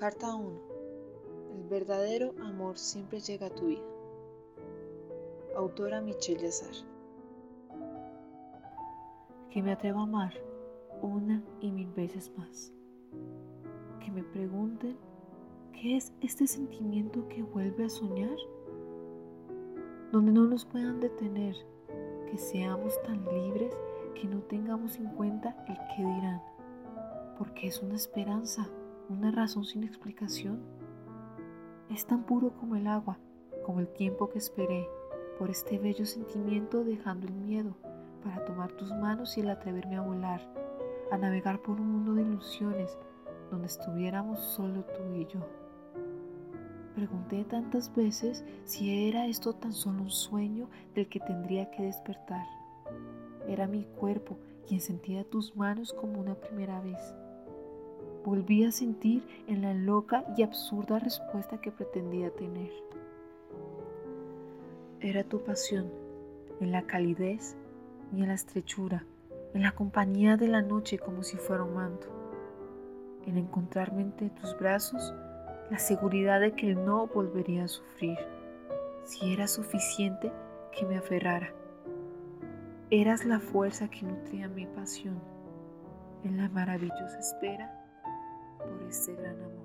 Carta 1. El verdadero amor siempre llega a tu vida. Autora Michelle Yazar. Que me atrevo a amar una y mil veces más. Que me pregunten qué es este sentimiento que vuelve a soñar. Donde no nos puedan detener, que seamos tan libres que no tengamos en cuenta el que dirán, porque es una esperanza una razón sin explicación. Es tan puro como el agua, como el tiempo que esperé por este bello sentimiento dejando el miedo para tomar tus manos y el atreverme a volar, a navegar por un mundo de ilusiones donde estuviéramos solo tú y yo. Pregunté tantas veces si era esto tan solo un sueño del que tendría que despertar. Era mi cuerpo quien sentía tus manos como una primera vez volví a sentir en la loca y absurda respuesta que pretendía tener. Era tu pasión, en la calidez y en la estrechura, en la compañía de la noche como si fuera un manto, en encontrarme entre tus brazos, la seguridad de que no volvería a sufrir, si era suficiente que me aferrara. Eras la fuerza que nutría mi pasión en la maravillosa espera por este gran amor.